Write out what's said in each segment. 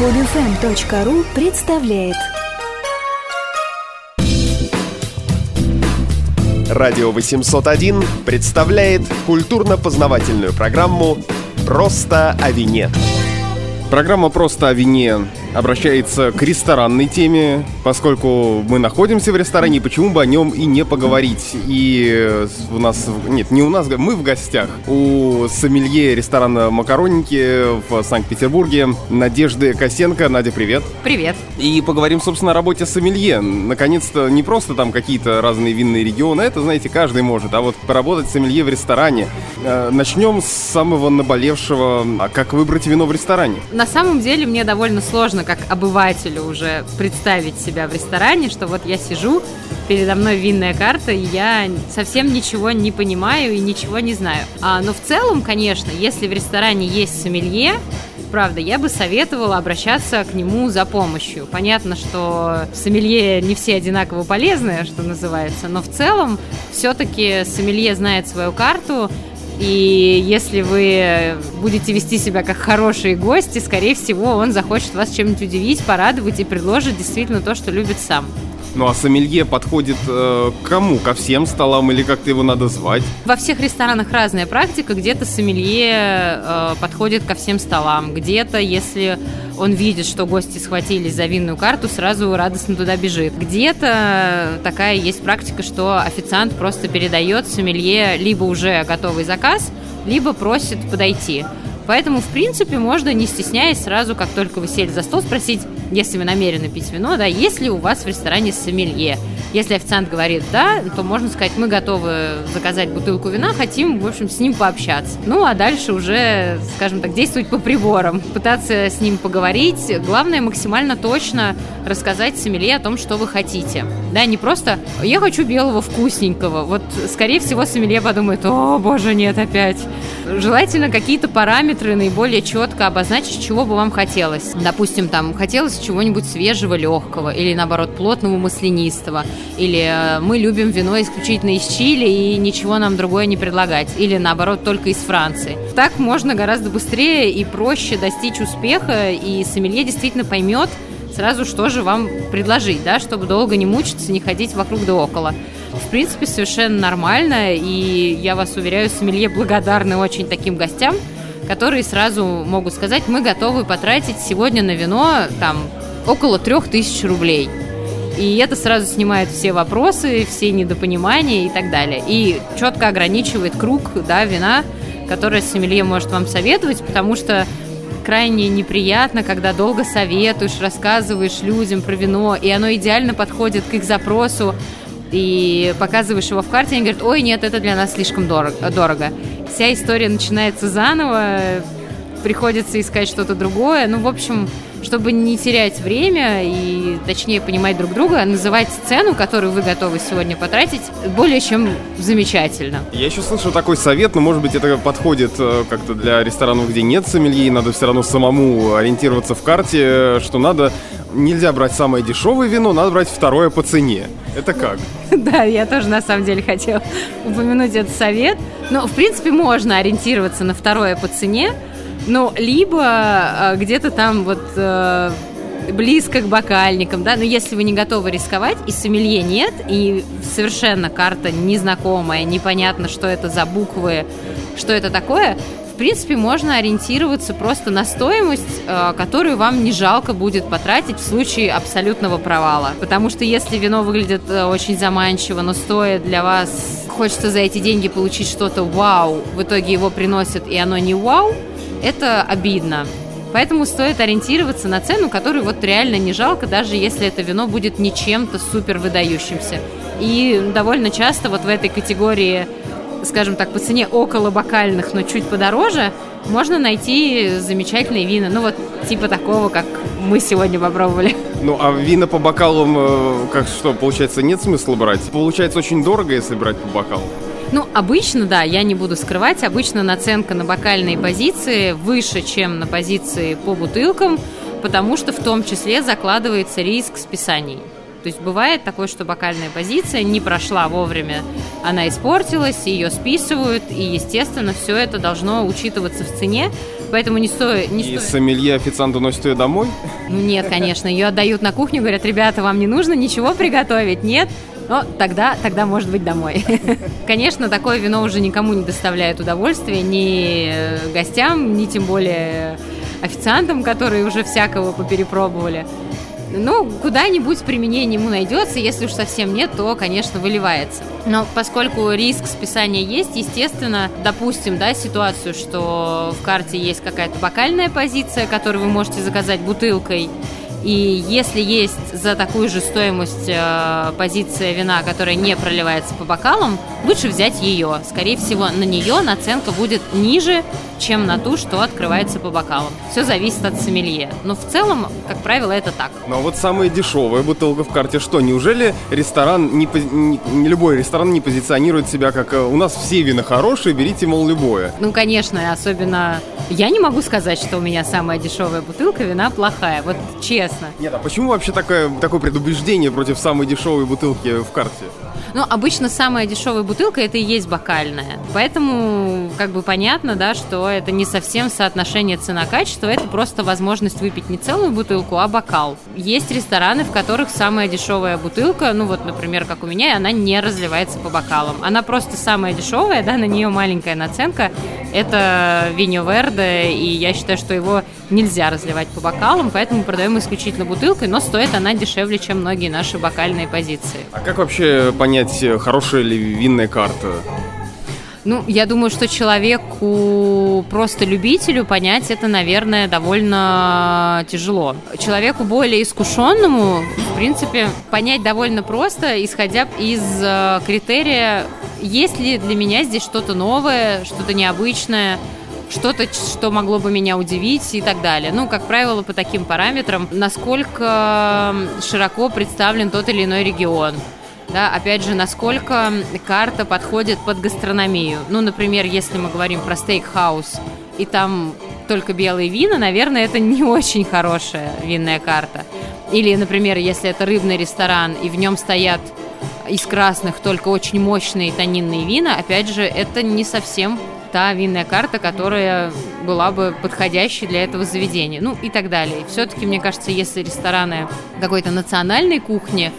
Podfm.ru представляет Радио 801 представляет культурно-познавательную программу «Просто о вине». Программа «Просто о вине» обращается к ресторанной теме, поскольку мы находимся в ресторане, почему бы о нем и не поговорить. И у нас, нет, не у нас, мы в гостях у сомелье ресторана «Макаронники» в Санкт-Петербурге Надежды Косенко. Надя, привет. Привет. И поговорим, собственно, о работе сомелье. Наконец-то не просто там какие-то разные винные регионы, это, знаете, каждый может, а вот поработать сомелье в ресторане. Э, Начнем с самого наболевшего, а как выбрать вино в ресторане? На самом деле мне довольно сложно как обывателю уже представить себя в ресторане, что вот я сижу, передо мной винная карта, и я совсем ничего не понимаю и ничего не знаю. А, но в целом, конечно, если в ресторане есть сомелье, правда, я бы советовала обращаться к нему за помощью. Понятно, что сомелье не все одинаково полезные, что называется, но в целом все-таки сомелье знает свою карту, и если вы будете вести себя как хорошие гости, скорее всего, он захочет вас чем-нибудь удивить, порадовать и предложит действительно то, что любит сам. Ну а сомелье подходит э, к кому? Ко всем столам или как-то его надо звать? Во всех ресторанах разная практика. Где-то сомелье э, подходит ко всем столам. Где-то, если он видит, что гости схватились за винную карту, сразу радостно туда бежит. Где-то такая есть практика, что официант просто передает сомелье либо уже готовый заказ, либо просит подойти. Поэтому, в принципе, можно, не стесняясь, сразу, как только вы сели за стол, спросить, если вы намерены пить вино, да, есть ли у вас в ресторане сомелье. Если официант говорит «да», то можно сказать, мы готовы заказать бутылку вина, хотим, в общем, с ним пообщаться. Ну, а дальше уже, скажем так, действовать по приборам, пытаться с ним поговорить. Главное, максимально точно рассказать сомелье о том, что вы хотите. Да, не просто «я хочу белого вкусненького». Вот, скорее всего, сомелье подумает «о, боже, нет, опять». Желательно какие-то параметры наиболее четко обозначить, чего бы вам хотелось. Допустим, там, хотелось чего-нибудь свежего, легкого, или, наоборот, плотного, маслянистого – или э, мы любим вино исключительно из Чили и ничего нам другое не предлагать, или наоборот только из Франции. Так можно гораздо быстрее и проще достичь успеха, и сомелье действительно поймет сразу, что же вам предложить, да, чтобы долго не мучиться, не ходить вокруг да около. В принципе, совершенно нормально, и я вас уверяю, сомелье благодарны очень таким гостям, которые сразу могут сказать, мы готовы потратить сегодня на вино там около трех тысяч рублей. И это сразу снимает все вопросы, все недопонимания и так далее. И четко ограничивает круг да, вина, которое сомелье может вам советовать, потому что крайне неприятно, когда долго советуешь, рассказываешь людям про вино, и оно идеально подходит к их запросу, и показываешь его в карте, и они говорят, ой, нет, это для нас слишком дорого. дорого. Вся история начинается заново, приходится искать что-то другое. Ну, в общем, чтобы не терять время и точнее понимать друг друга, называть цену, которую вы готовы сегодня потратить, более чем замечательно. Я еще слышал такой совет, но может быть это подходит э, как-то для ресторанов, где нет сомелье, надо все равно самому ориентироваться в карте, что надо нельзя брать самое дешевое вино, надо брать второе по цене. Это как? Да, я тоже на самом деле хотела упомянуть этот совет. Но, в принципе, можно ориентироваться на второе по цене, ну, либо э, где-то там вот э, близко к бокальникам, да, но если вы не готовы рисковать, и сомелье нет, и совершенно карта незнакомая, непонятно, что это за буквы, что это такое, в принципе, можно ориентироваться просто на стоимость, э, которую вам не жалко будет потратить в случае абсолютного провала. Потому что если вино выглядит очень заманчиво, но стоит для вас, хочется за эти деньги получить что-то вау, в итоге его приносят, и оно не вау, это обидно. Поэтому стоит ориентироваться на цену, которую вот реально не жалко, даже если это вино будет не чем-то супер выдающимся. И довольно часто вот в этой категории, скажем так, по цене около бокальных, но чуть подороже, можно найти замечательные вина. Ну вот типа такого, как мы сегодня попробовали. Ну, а вина по бокалам, э, как что, получается, нет смысла брать? Получается очень дорого, если брать по бокалу. Ну, обычно, да, я не буду скрывать, обычно наценка на бокальные позиции выше, чем на позиции по бутылкам, потому что в том числе закладывается риск списаний. То есть бывает такое, что бокальная позиция не прошла вовремя, она испортилась, ее списывают, и, естественно, все это должно учитываться в цене. Поэтому не стоит... Не И стоит... сомелье официант уносит ее домой? Ну нет, конечно, ее отдают на кухню, говорят, ребята, вам не нужно ничего приготовить, нет? Но тогда, тогда может быть домой. Конечно, такое вино уже никому не доставляет удовольствия, ни э, гостям, ни тем более официантам, которые уже всякого поперепробовали. Ну, куда-нибудь применение ему найдется, если уж совсем нет, то, конечно, выливается. Но поскольку риск списания есть, естественно, допустим, да, ситуацию, что в карте есть какая-то бокальная позиция, которую вы можете заказать бутылкой, и если есть за такую же стоимость э, позиция вина, которая не проливается по бокалам, лучше взять ее. Скорее всего, на нее наценка будет ниже, чем на ту, что открывается по бокалам. Все зависит от сомелье. Но в целом, как правило, это так. Но вот самая дешевая бутылка в карте что? Неужели ресторан, не, не, не любой ресторан не позиционирует себя как э, у нас все вина хорошие, берите, мол, любое? Ну, конечно, особенно я не могу сказать, что у меня самая дешевая бутылка вина плохая. Вот честно. Нет, а почему вообще такое, такое предубеждение против самой дешевой бутылки в карте? Ну, обычно самая дешевая бутылка это и есть бокальная. Поэтому, как бы понятно, да, что это не совсем соотношение цена-качество, это просто возможность выпить не целую бутылку, а бокал. Есть рестораны, в которых самая дешевая бутылка, ну вот, например, как у меня, она не разливается по бокалам. Она просто самая дешевая, да, на нее маленькая наценка. Это Виньо Верде, и я считаю, что его нельзя разливать по бокалам, поэтому продаем исключительно бутылкой, но стоит она дешевле, чем многие наши бокальные позиции. А как вообще понять, хорошая ли винная карта? Ну, я думаю, что человеку, просто любителю, понять это, наверное, довольно тяжело. Человеку более искушенному, в принципе, понять довольно просто, исходя из э, критерия, есть ли для меня здесь что-то новое, что-то необычное, что-то, что могло бы меня удивить и так далее. Ну, как правило, по таким параметрам, насколько широко представлен тот или иной регион. Да, опять же, насколько карта подходит под гастрономию. Ну, например, если мы говорим про стейкхаус, и там только белые вина, наверное, это не очень хорошая винная карта. Или, например, если это рыбный ресторан, и в нем стоят из красных только очень мощные тонинные вина, опять же, это не совсем та винная карта, которая была бы подходящей для этого заведения, ну и так далее. Все-таки, мне кажется, если рестораны какой-то национальной кухни,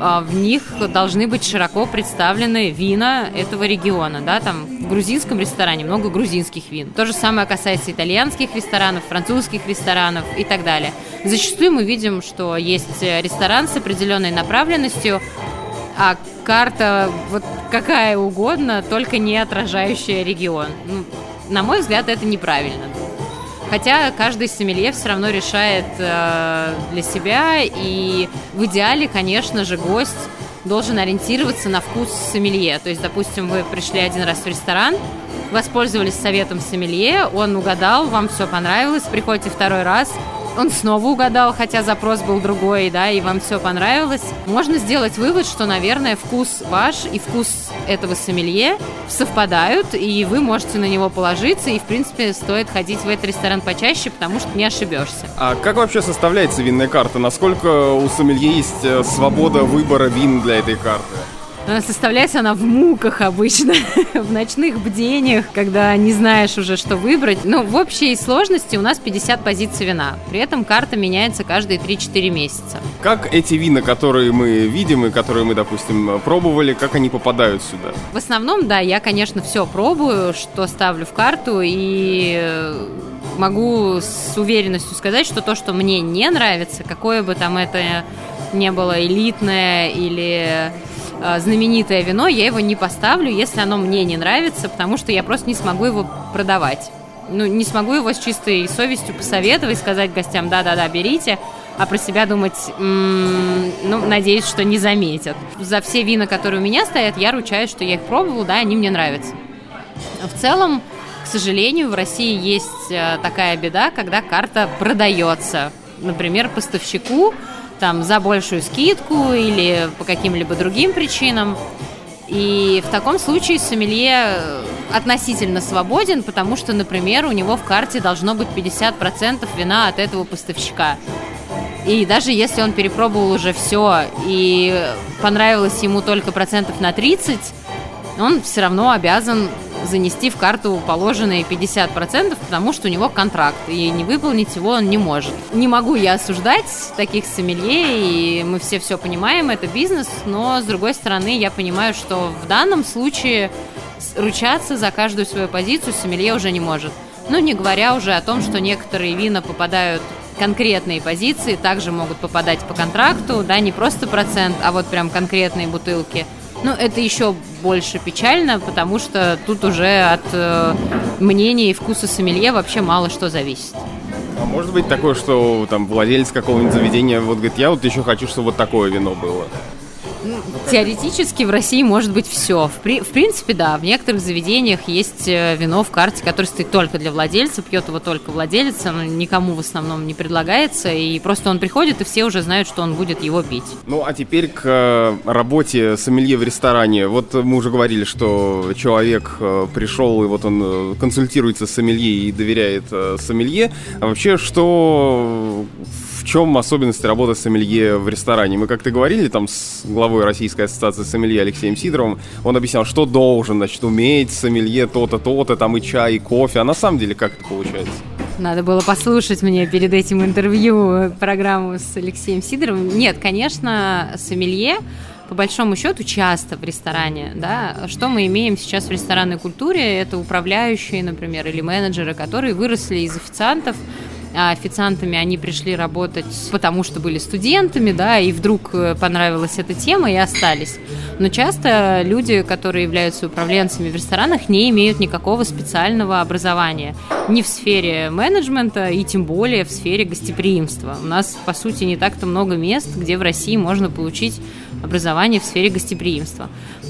а, в них должны быть широко представлены вина этого региона, да, там в грузинском ресторане много грузинских вин. То же самое касается итальянских ресторанов, французских ресторанов и так далее. Зачастую мы видим, что есть ресторан с определенной направленностью, а карта вот какая угодно, только не отражающая регион. Ну, на мой взгляд, это неправильно. Хотя каждый сомелье все равно решает э, для себя, и в идеале, конечно же, гость должен ориентироваться на вкус сомелье. То есть, допустим, вы пришли один раз в ресторан, воспользовались советом сомелье, он угадал, вам все понравилось, приходите второй раз – он снова угадал, хотя запрос был другой, да, и вам все понравилось. Можно сделать вывод, что, наверное, вкус ваш и вкус этого сомелье совпадают, и вы можете на него положиться, и, в принципе, стоит ходить в этот ресторан почаще, потому что не ошибешься. А как вообще составляется винная карта? Насколько у сомелье есть э, свобода выбора вин для этой карты? Составляется она в муках обычно, в ночных бдениях, когда не знаешь уже, что выбрать. Но в общей сложности у нас 50 позиций вина. При этом карта меняется каждые 3-4 месяца. Как эти вина, которые мы видим и которые мы, допустим, пробовали, как они попадают сюда? В основном, да, я, конечно, все пробую, что ставлю в карту, и э, могу с уверенностью сказать, что то, что мне не нравится, какое бы там это не было элитное или знаменитое вино, я его не поставлю, если оно мне не нравится, потому что я просто не смогу его продавать. Ну, не смогу его с чистой совестью посоветовать, сказать гостям, да-да-да, берите, а про себя думать, м-м, ну, надеюсь, что не заметят. За все вина, которые у меня стоят, я ручаюсь, что я их пробовала, да, они мне нравятся. В целом, к сожалению, в России есть э, такая беда, когда карта продается. Например, поставщику там за большую скидку или по каким-либо другим причинам. И в таком случае сомелье относительно свободен, потому что, например, у него в карте должно быть 50% вина от этого поставщика. И даже если он перепробовал уже все и понравилось ему только процентов на 30, он все равно обязан занести в карту положенные 50%, потому что у него контракт, и не выполнить его он не может. Не могу я осуждать таких сомелье, и мы все все понимаем, это бизнес, но, с другой стороны, я понимаю, что в данном случае ручаться за каждую свою позицию сомелье уже не может. Ну, не говоря уже о том, что некоторые вина попадают конкретные позиции, также могут попадать по контракту, да, не просто процент, а вот прям конкретные бутылки. Ну, это еще больше печально, потому что тут уже от э, мнения и вкуса сомелье вообще мало что зависит. А может быть такое, что там владелец какого-нибудь заведения вот говорит, я вот еще хочу, чтобы вот такое вино было? Теоретически в России может быть все. В, при, в принципе, да, в некоторых заведениях есть э, вино в карте, которое стоит только для владельца, пьет его только владелец, оно никому в основном не предлагается, и просто он приходит, и все уже знают, что он будет его пить. Ну, а теперь к э, работе сомелье в ресторане. Вот мы уже говорили, что человек э, пришел, и вот он консультируется с сомелье и доверяет сомелье. А вообще, что чем особенности работы сомелье в ресторане? Мы как-то говорили там с главой Российской ассоциации сомелье Алексеем Сидоровым, он объяснял, что должен, значит, уметь сомелье то-то, то-то, там и чай, и кофе. А на самом деле как это получается? Надо было послушать мне перед этим интервью программу с Алексеем Сидоровым. Нет, конечно, сомелье по большому счету часто в ресторане, да, что мы имеем сейчас в ресторанной культуре, это управляющие, например, или менеджеры, которые выросли из официантов, а официантами они пришли работать, потому что были студентами, да, и вдруг э, понравилась эта тема и остались. Но часто люди, которые являются управленцами в ресторанах, не имеют никакого специального образования ни в сфере менеджмента и тем более в сфере гостеприимства. У нас, по сути, не так-то много мест, где в России можно получить образование в сфере гостеприимства.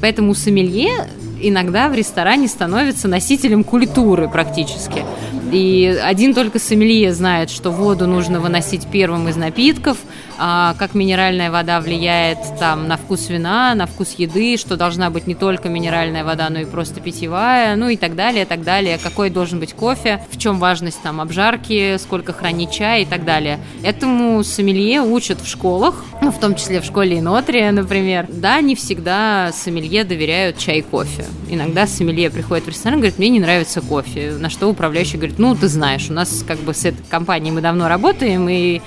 Поэтому сомелье иногда в ресторане становится носителем культуры практически. И один только сомелье знает, что воду нужно выносить первым из напитков, а, как минеральная вода влияет там на вкус вина, на вкус еды, что должна быть не только минеральная вода, но и просто питьевая, ну и так далее, так далее. Какой должен быть кофе, в чем важность там обжарки, сколько хранить чай и так далее. Этому сомелье учат в школах, ну, в том числе в школе Инотрия, например. Да, не всегда сомелье доверяют чай и кофе. Иногда сомелье приходит в ресторан и говорит, мне не нравится кофе. На что управляющий говорит, ну, ты знаешь, у нас как бы с этой компанией мы давно работаем, и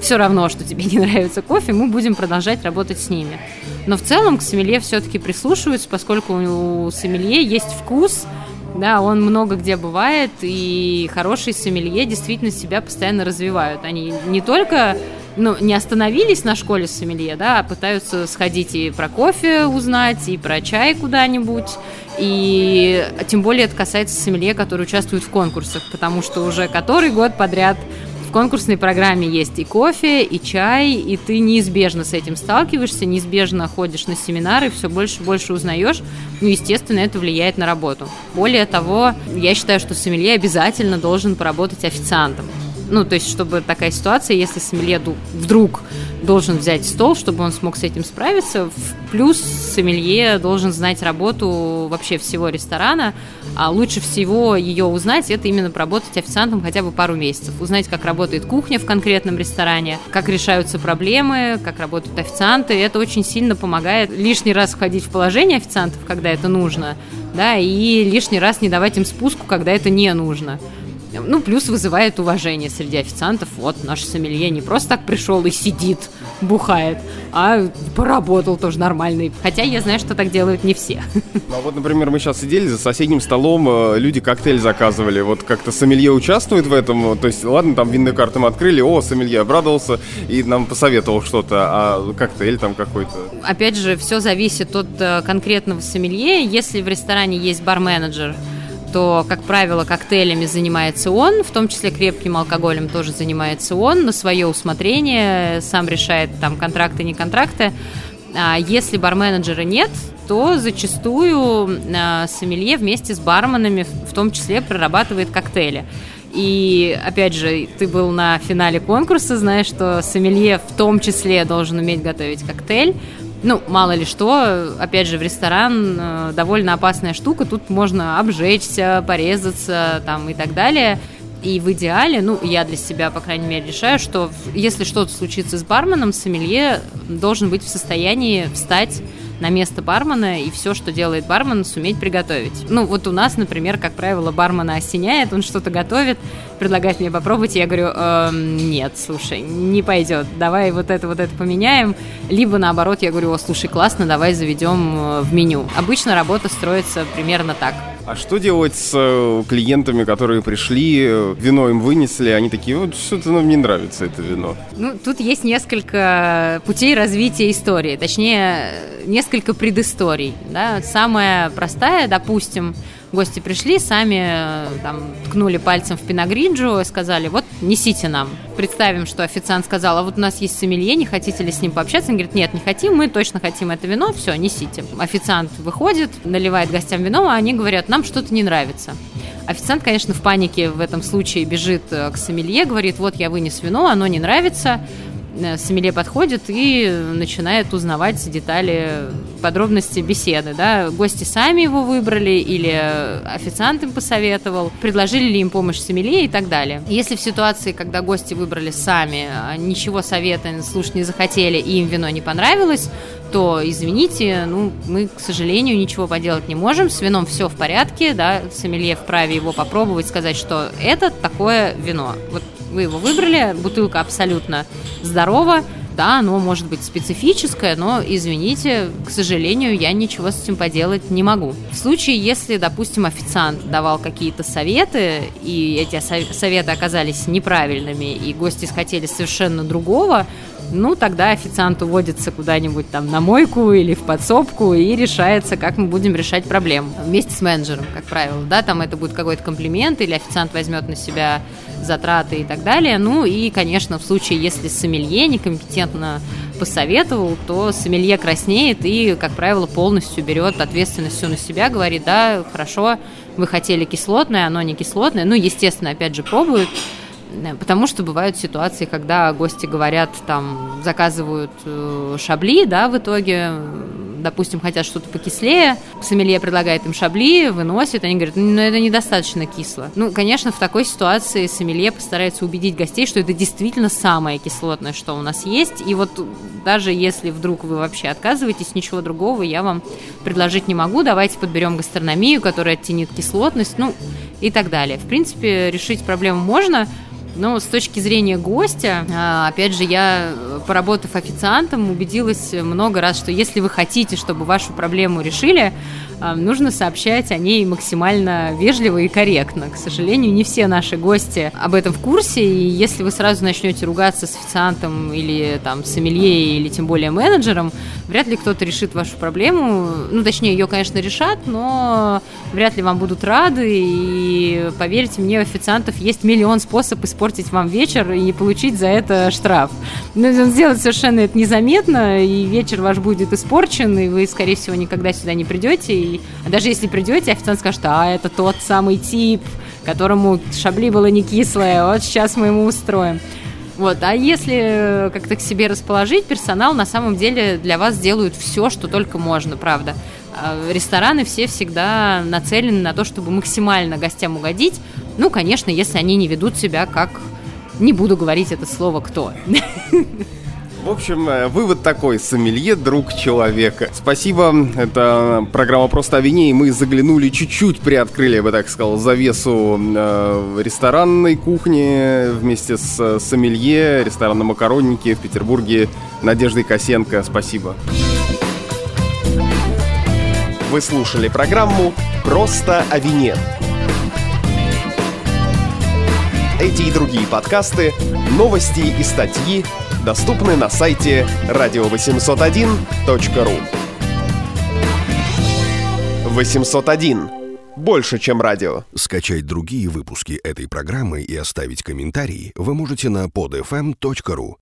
все равно, что тебе не нравится кофе, мы будем продолжать работать с ними. Но в целом к сомелье все-таки прислушиваются, поскольку у сомелье есть вкус, да, он много где бывает, и хорошие сомелье действительно себя постоянно развивают. Они не только ну, не остановились на школе сомелье, да, а пытаются сходить и про кофе узнать, и про чай куда-нибудь. И тем более это касается сомелье, которые участвуют в конкурсах, потому что уже который год подряд в конкурсной программе есть и кофе, и чай, и ты неизбежно с этим сталкиваешься, неизбежно ходишь на семинары, все больше и больше узнаешь. Ну, естественно, это влияет на работу. Более того, я считаю, что сомелье обязательно должен поработать официантом. Ну, то есть, чтобы такая ситуация, если сомелье вдруг должен взять стол, чтобы он смог с этим справиться. Плюс сомелье должен знать работу вообще всего ресторана. А лучше всего ее узнать, это именно поработать официантом хотя бы пару месяцев. Узнать, как работает кухня в конкретном ресторане, как решаются проблемы, как работают официанты. Это очень сильно помогает лишний раз входить в положение официантов, когда это нужно, да, и лишний раз не давать им спуску, когда это не нужно. Ну, плюс вызывает уважение среди официантов. Вот наш сомелье не просто так пришел и сидит, бухает, а поработал тоже нормальный. Хотя я знаю, что так делают не все. Ну, а вот, например, мы сейчас сидели за соседним столом, э, люди коктейль заказывали. Вот как-то сомелье участвует в этом? То есть, ладно, там винную карту мы открыли, о, сомелье обрадовался и нам посоветовал что-то, а коктейль там какой-то? Опять же, все зависит от э, конкретного сомелье. Если в ресторане есть бар-менеджер, то, как правило, коктейлями занимается он, в том числе крепким алкоголем тоже занимается он, на свое усмотрение, сам решает там контракты, не контракты. А если барменеджера нет, то зачастую а, сомелье вместе с барменами в том числе прорабатывает коктейли. И, опять же, ты был на финале конкурса, знаешь, что сомелье в том числе должен уметь готовить коктейль ну, мало ли что, опять же, в ресторан э, довольно опасная штука, тут можно обжечься, порезаться там и так далее. И в идеале, ну, я для себя, по крайней мере, решаю, что если что-то случится с барменом, сомелье должен быть в состоянии встать на место бармена и все, что делает бармен, суметь приготовить. Ну, вот у нас, например, как правило, бармена осеняет, он что-то готовит, предлагает мне попробовать, и я говорю, эм, нет, слушай, не пойдет, давай вот это, вот это поменяем. Либо наоборот, я говорю, о, слушай, классно, давай заведем э, в меню. Обычно работа строится примерно так. А что делать с э, клиентами, которые пришли, э, вино им вынесли, они такие, вот что-то нам не нравится это вино? Ну, тут есть несколько путей развития истории, точнее, несколько предысторий. Да? Самая простая, допустим, гости пришли, сами э, там ткнули пальцем в пиногриджу, сказали, вот несите нам. Представим, что официант сказал, а вот у нас есть сомелье, не хотите ли с ним пообщаться? Он говорит, нет, не хотим, мы точно хотим это вино, все, несите. Официант выходит, наливает гостям вино, а они говорят, нам что-то не нравится. Официант, конечно, в панике в этом случае бежит э, к сомелье, говорит, вот я вынес вино, оно не нравится, Э, Сомелье подходит и начинает узнавать детали, подробности беседы. Да? Гости сами его выбрали или официант им посоветовал, предложили ли им помощь Сомелье и так далее. Если в ситуации, когда гости выбрали сами, а ничего совета слушать не захотели и им вино не понравилось, то, извините, ну, мы, к сожалению, ничего поделать не можем. С вином все в порядке, да, сомелье вправе его попробовать, сказать, что это такое вино. Вот вы его выбрали, бутылка абсолютно здорова, да, оно может быть специфическое, но, извините, к сожалению, я ничего с этим поделать не могу. В случае, если, допустим, официант давал какие-то советы, и эти советы оказались неправильными, и гости хотели совершенно другого, ну, тогда официант уводится куда-нибудь там на мойку или в подсобку и решается, как мы будем решать проблему. Вместе с менеджером, как правило, да, там это будет какой-то комплимент, или официант возьмет на себя затраты и так далее. Ну и, конечно, в случае, если сомелье некомпетентно посоветовал, то сомелье краснеет и, как правило, полностью берет ответственность все на себя, говорит, да, хорошо, вы хотели кислотное, оно не кислотное. Ну, естественно, опять же, пробуют потому что бывают ситуации, когда гости говорят, там, заказывают э, шабли, да, в итоге, допустим, хотят что-то покислее, сомелье предлагает им шабли, выносит, они говорят, ну, это недостаточно кисло. Ну, конечно, в такой ситуации сомелье постарается убедить гостей, что это действительно самое кислотное, что у нас есть, и вот даже если вдруг вы вообще отказываетесь, ничего другого я вам предложить не могу, давайте подберем гастрономию, которая оттенит кислотность, ну, и так далее. В принципе, решить проблему можно, но с точки зрения гостя, а, опять же, я, поработав официантом, убедилась много раз, что если вы хотите, чтобы вашу проблему решили, а, нужно сообщать о ней максимально вежливо и корректно. К сожалению, не все наши гости об этом в курсе, и если вы сразу начнете ругаться с официантом или там с эмелье или тем более менеджером, вряд ли кто-то решит вашу проблему. Ну, точнее, ее, конечно, решат, но вряд ли вам будут рады, и поверьте мне, у официантов есть миллион способов испортить вам вечер и не получить за это штраф. Но он сделает совершенно это незаметно, и вечер ваш будет испорчен, и вы, скорее всего, никогда сюда не придете, и даже если придете, официант скажет, а, это тот самый тип, которому шабли было не кислое, вот сейчас мы ему устроим. Вот, а если как-то к себе расположить, персонал на самом деле для вас делают все, что только можно, правда. А рестораны все всегда нацелены на то, чтобы максимально гостям угодить. Ну, конечно, если они не ведут себя как... Не буду говорить это слово «кто». В общем, э, вывод такой. Сомелье – друг человека. Спасибо. Это программа «Просто о вине», и мы заглянули чуть-чуть, приоткрыли, я бы так сказал, завесу э, ресторанной кухни вместе с э, сомелье, ресторан на Макароннике в Петербурге Надеждой Косенко. Спасибо. Вы слушали программу «Просто о вине». Эти и другие подкасты, новости и статьи – доступны на сайте radio801.ru 801. Больше, чем радио. Скачать другие выпуски этой программы и оставить комментарии вы можете на podfm.ru.